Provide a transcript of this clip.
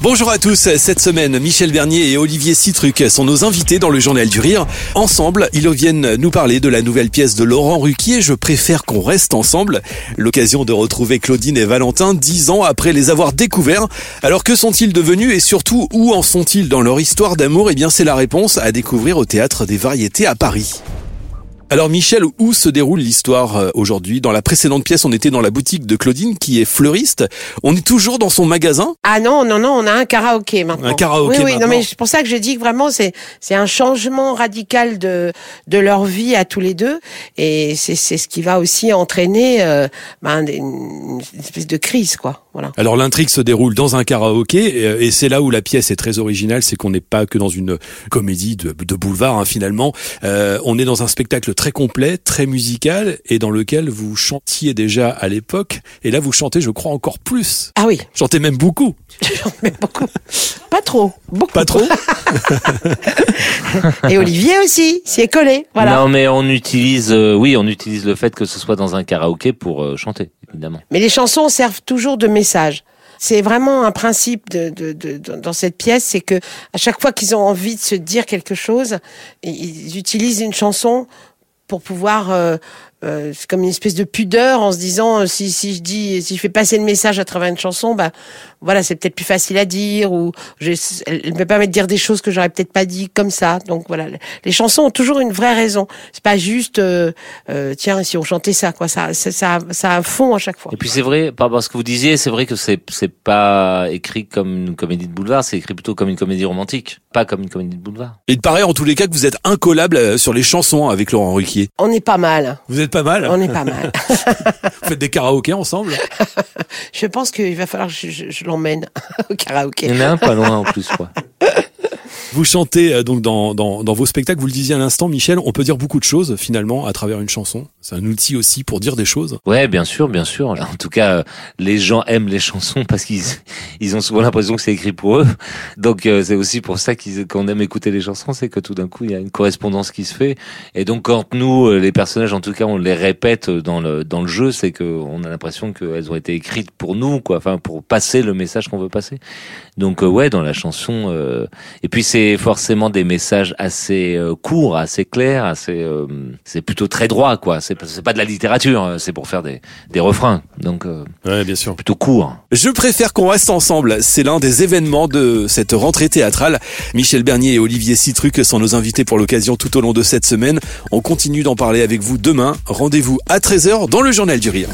Bonjour à tous, cette semaine, Michel Bernier et Olivier Citruc sont nos invités dans le Journal du Rire. Ensemble, ils viennent nous parler de la nouvelle pièce de Laurent Ruquier, Je préfère qu'on reste ensemble. L'occasion de retrouver Claudine et Valentin dix ans après les avoir découverts. Alors que sont-ils devenus et surtout où en sont-ils dans leur histoire d'amour? Eh bien c'est la réponse à découvrir au Théâtre des Variétés à Paris. Alors Michel, où se déroule l'histoire euh, aujourd'hui? Dans la précédente pièce, on était dans la boutique de Claudine qui est fleuriste. On est toujours dans son magasin? Ah non, non, non, on a un karaoké maintenant. Un karaoké Oui, oui, non, mais c'est pour ça que je dis que vraiment c'est c'est un changement radical de de leur vie à tous les deux, et c'est c'est ce qui va aussi entraîner euh, ben, une espèce de crise, quoi. Voilà. Alors l'intrigue se déroule dans un karaoké et, et c'est là où la pièce est très originale, c'est qu'on n'est pas que dans une comédie de, de boulevard hein, finalement. Euh, on est dans un spectacle très complet, très musical et dans lequel vous chantiez déjà à l'époque et là vous chantez je crois encore plus. Ah oui, Chantez même beaucoup. mets beaucoup. Pas trop, beaucoup. Pas trop Et Olivier aussi, s'y est collé. Voilà. Non, mais on utilise, euh, oui, on utilise le fait que ce soit dans un karaoké pour euh, chanter, évidemment. Mais les chansons servent toujours de message. C'est vraiment un principe de, de, de- de- dans cette pièce, c'est que à chaque fois qu'ils ont envie de se dire quelque chose, ils utilisent une chanson pour pouvoir, euh, c'est comme une espèce de pudeur en se disant euh, si si je dis, si je fais passer le message à travers une chanson, bah voilà, c'est peut-être plus facile à dire ou je, elle elle me permet de dire des choses que j'aurais peut-être pas dit comme ça. Donc voilà, les chansons ont toujours une vraie raison. C'est pas juste euh, euh, tiens si on chantait ça quoi, ça ça ça, ça a un fond à chaque fois. Et puis c'est vrai, par rapport à ce que vous disiez, c'est vrai que c'est c'est pas écrit comme une comédie de boulevard, c'est écrit plutôt comme une comédie romantique, pas comme une comédie de boulevard. Il paraît en tous les cas que vous êtes incollable euh, sur les chansons avec Laurent Ruquier. On est pas mal. Vous êtes pas mal On est pas mal. Vous faites des karaokés ensemble je pense qu'il va falloir que je, je- je l'emmène au Il karaoké. y en a un pas loin en plus, quoi. Vous chantez euh, donc dans, dans, dans vos spectacles, vous le disiez à l'instant, Michel, on peut dire beaucoup de choses finalement à travers une chanson. C'est un outil aussi pour dire des choses. Ouais, bien sûr, bien sûr. En tout cas, euh, les gens aiment les chansons parce qu'ils ils ont souvent l'impression que c'est écrit pour eux. Donc euh, c'est aussi pour ça qu'on aime écouter les chansons, c'est que tout d'un coup il y a une correspondance qui se fait. Et donc quand nous, les personnages, en tout cas, on les répète dans le dans le jeu, c'est que on a l'impression qu'elles ont été écrites pour nous, quoi. Enfin, pour passer le message qu'on veut passer. Donc ouais, dans la chanson. euh, Et puis c'est forcément des messages assez euh, courts, assez clairs, assez. euh, C'est plutôt très droit, quoi. C'est pas- c'est pas de la littérature, euh, c'est pour faire des des refrains. Donc euh, Ouais, bien sûr. plutôt court. Je préfère qu'on reste ensemble. C'est l'un des événements de cette rentrée théâtrale. Michel Bernier et Olivier Citruc sont nos invités pour l'occasion tout au long de cette semaine. On continue d'en parler avec vous demain. Rendez-vous à 13h dans le Journal du Rire.